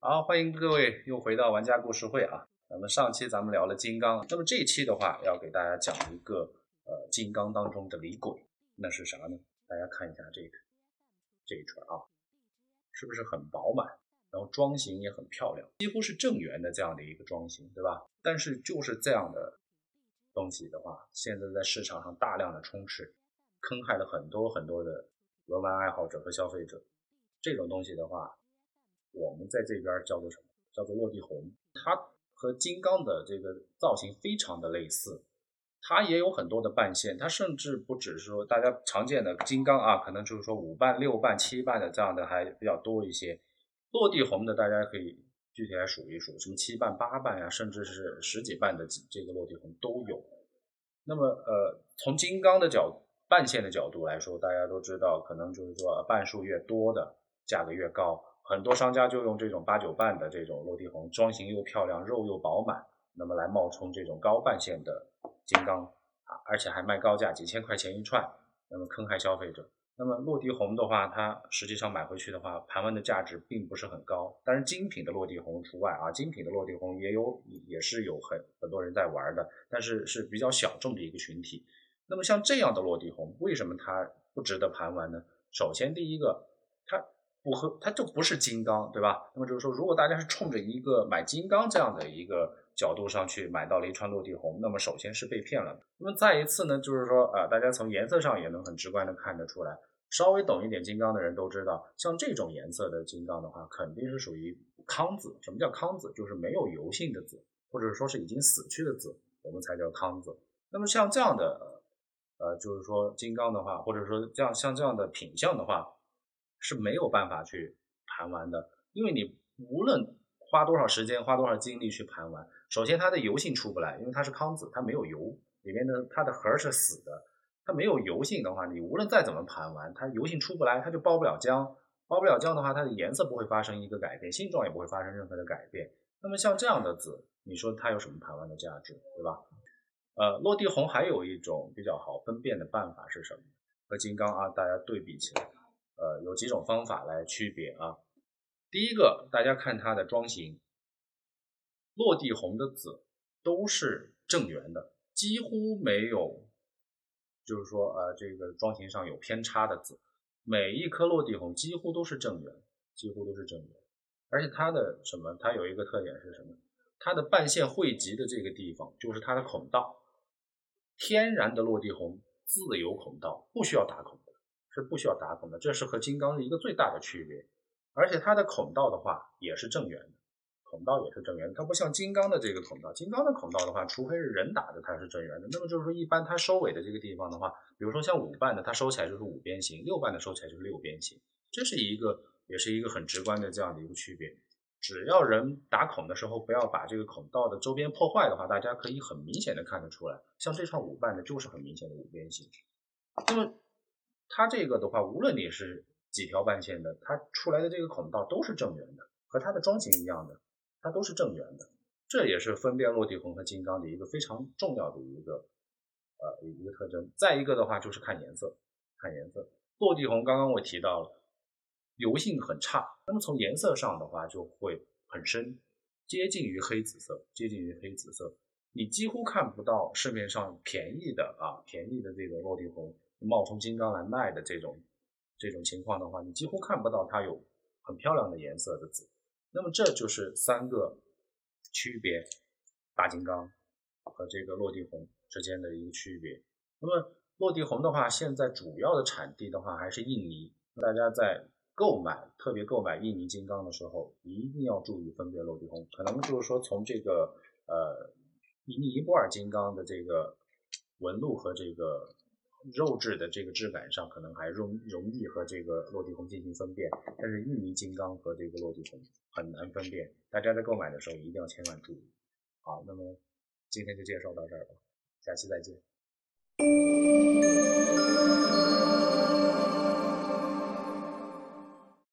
好，欢迎各位又回到玩家故事会啊。那么上期咱们聊了金刚，那么这一期的话要给大家讲一个呃金刚当中的李鬼，那是啥呢？大家看一下这个这一串啊，是不是很饱满？然后妆型也很漂亮，几乎是正圆的这样的一个妆型，对吧？但是就是这样的东西的话，现在在市场上大量的充斥，坑害了很多很多的文玩爱好者和消费者。这种东西的话，我们在这边叫做什么？叫做落地红。它和金刚的这个造型非常的类似，它也有很多的半线，它甚至不只是说大家常见的金刚啊，可能就是说五瓣、六瓣、七瓣的这样的还比较多一些。落地红的，大家可以具体来数一数，什么七瓣、八瓣呀，甚至是十几瓣的这个落地红都有。那么，呃，从金刚的角半线的角度来说，大家都知道，可能就是说半数越多的价格越高。很多商家就用这种八九半的这种落地红，妆型又漂亮，肉又饱满，那么来冒充这种高半线的金刚啊，而且还卖高价，几千块钱一串，那么坑害消费者。那么落地红的话，它实际上买回去的话，盘问的价值并不是很高。但是，精品的落地红除外啊，精品的落地红也有，也是有很很多人在玩的，但是是比较小众的一个群体。那么像这样的落地红，为什么它不值得盘玩呢？首先，第一个，它不和它就不是金刚，对吧？那么就是说，如果大家是冲着一个买金刚这样的一个角度上去买到了一串落地红，那么首先是被骗了。那么再一次呢，就是说啊，大家从颜色上也能很直观的看得出来。稍微懂一点金刚的人都知道，像这种颜色的金刚的话，肯定是属于康子。什么叫康子？就是没有油性的紫，或者说是已经死去的紫，我们才叫康子。那么像这样的，呃，就是说金刚的话，或者说这样像这样的品相的话，是没有办法去盘完的，因为你无论花多少时间、花多少精力去盘完，首先它的油性出不来，因为它是康子，它没有油，里面的它的核是死的。它没有油性的话，你无论再怎么盘完，它油性出不来，它就包不了浆。包不了浆的话，它的颜色不会发生一个改变，性状也不会发生任何的改变。那么像这样的紫，你说它有什么盘完的价值，对吧？呃，落地红还有一种比较好分辨的办法是什么？和金刚啊，大家对比起来，呃，有几种方法来区别啊。第一个，大家看它的装型，落地红的籽都是正圆的，几乎没有。就是说，呃，这个装型上有偏差的籽，每一颗落地红几乎都是正圆，几乎都是正圆。而且它的什么？它有一个特点是什么？它的半线汇集的这个地方就是它的孔道。天然的落地红自有孔道，不需要打孔的，是不需要打孔的。这是和金刚的一个最大的区别。而且它的孔道的话也是正圆的。孔道也是正圆，它不像金刚的这个孔道。金刚的孔道的话，除非是人打的，它是正圆的。那么就是说，一般它收尾的这个地方的话，比如说像五瓣的，它收起来就是五边形；六瓣的收起来就是六边形。这是一个，也是一个很直观的这样的一个区别。只要人打孔的时候，不要把这个孔道的周边破坏的话，大家可以很明显的看得出来。像这串五瓣的，就是很明显的五边形。那么它这个的话，无论你是几条半线的，它出来的这个孔道都是正圆的，和它的桩型一样的。它都是正圆的，这也是分辨落地红和金刚的一个非常重要的一个呃一个特征。再一个的话就是看颜色，看颜色。落地红刚刚我提到了，油性很差，那么从颜色上的话就会很深，接近于黑紫色，接近于黑紫色。你几乎看不到市面上便宜的啊便宜的这个落地红冒充金刚来卖的这种这种情况的话，你几乎看不到它有很漂亮的颜色的紫。那么这就是三个区别，大金刚和这个落地红之间的一个区别。那么落地红的话，现在主要的产地的话还是印尼。大家在购买，特别购买印尼金刚的时候，一定要注意分辨落地红。可能就是说从这个呃尼泊尔金刚的这个纹路和这个。肉质的这个质感上可能还容容易和这个落地红进行分辨，但是印尼金刚和这个落地红很难分辨，大家在购买的时候一定要千万注意。好，那么今天就介绍到这儿吧，下期再见。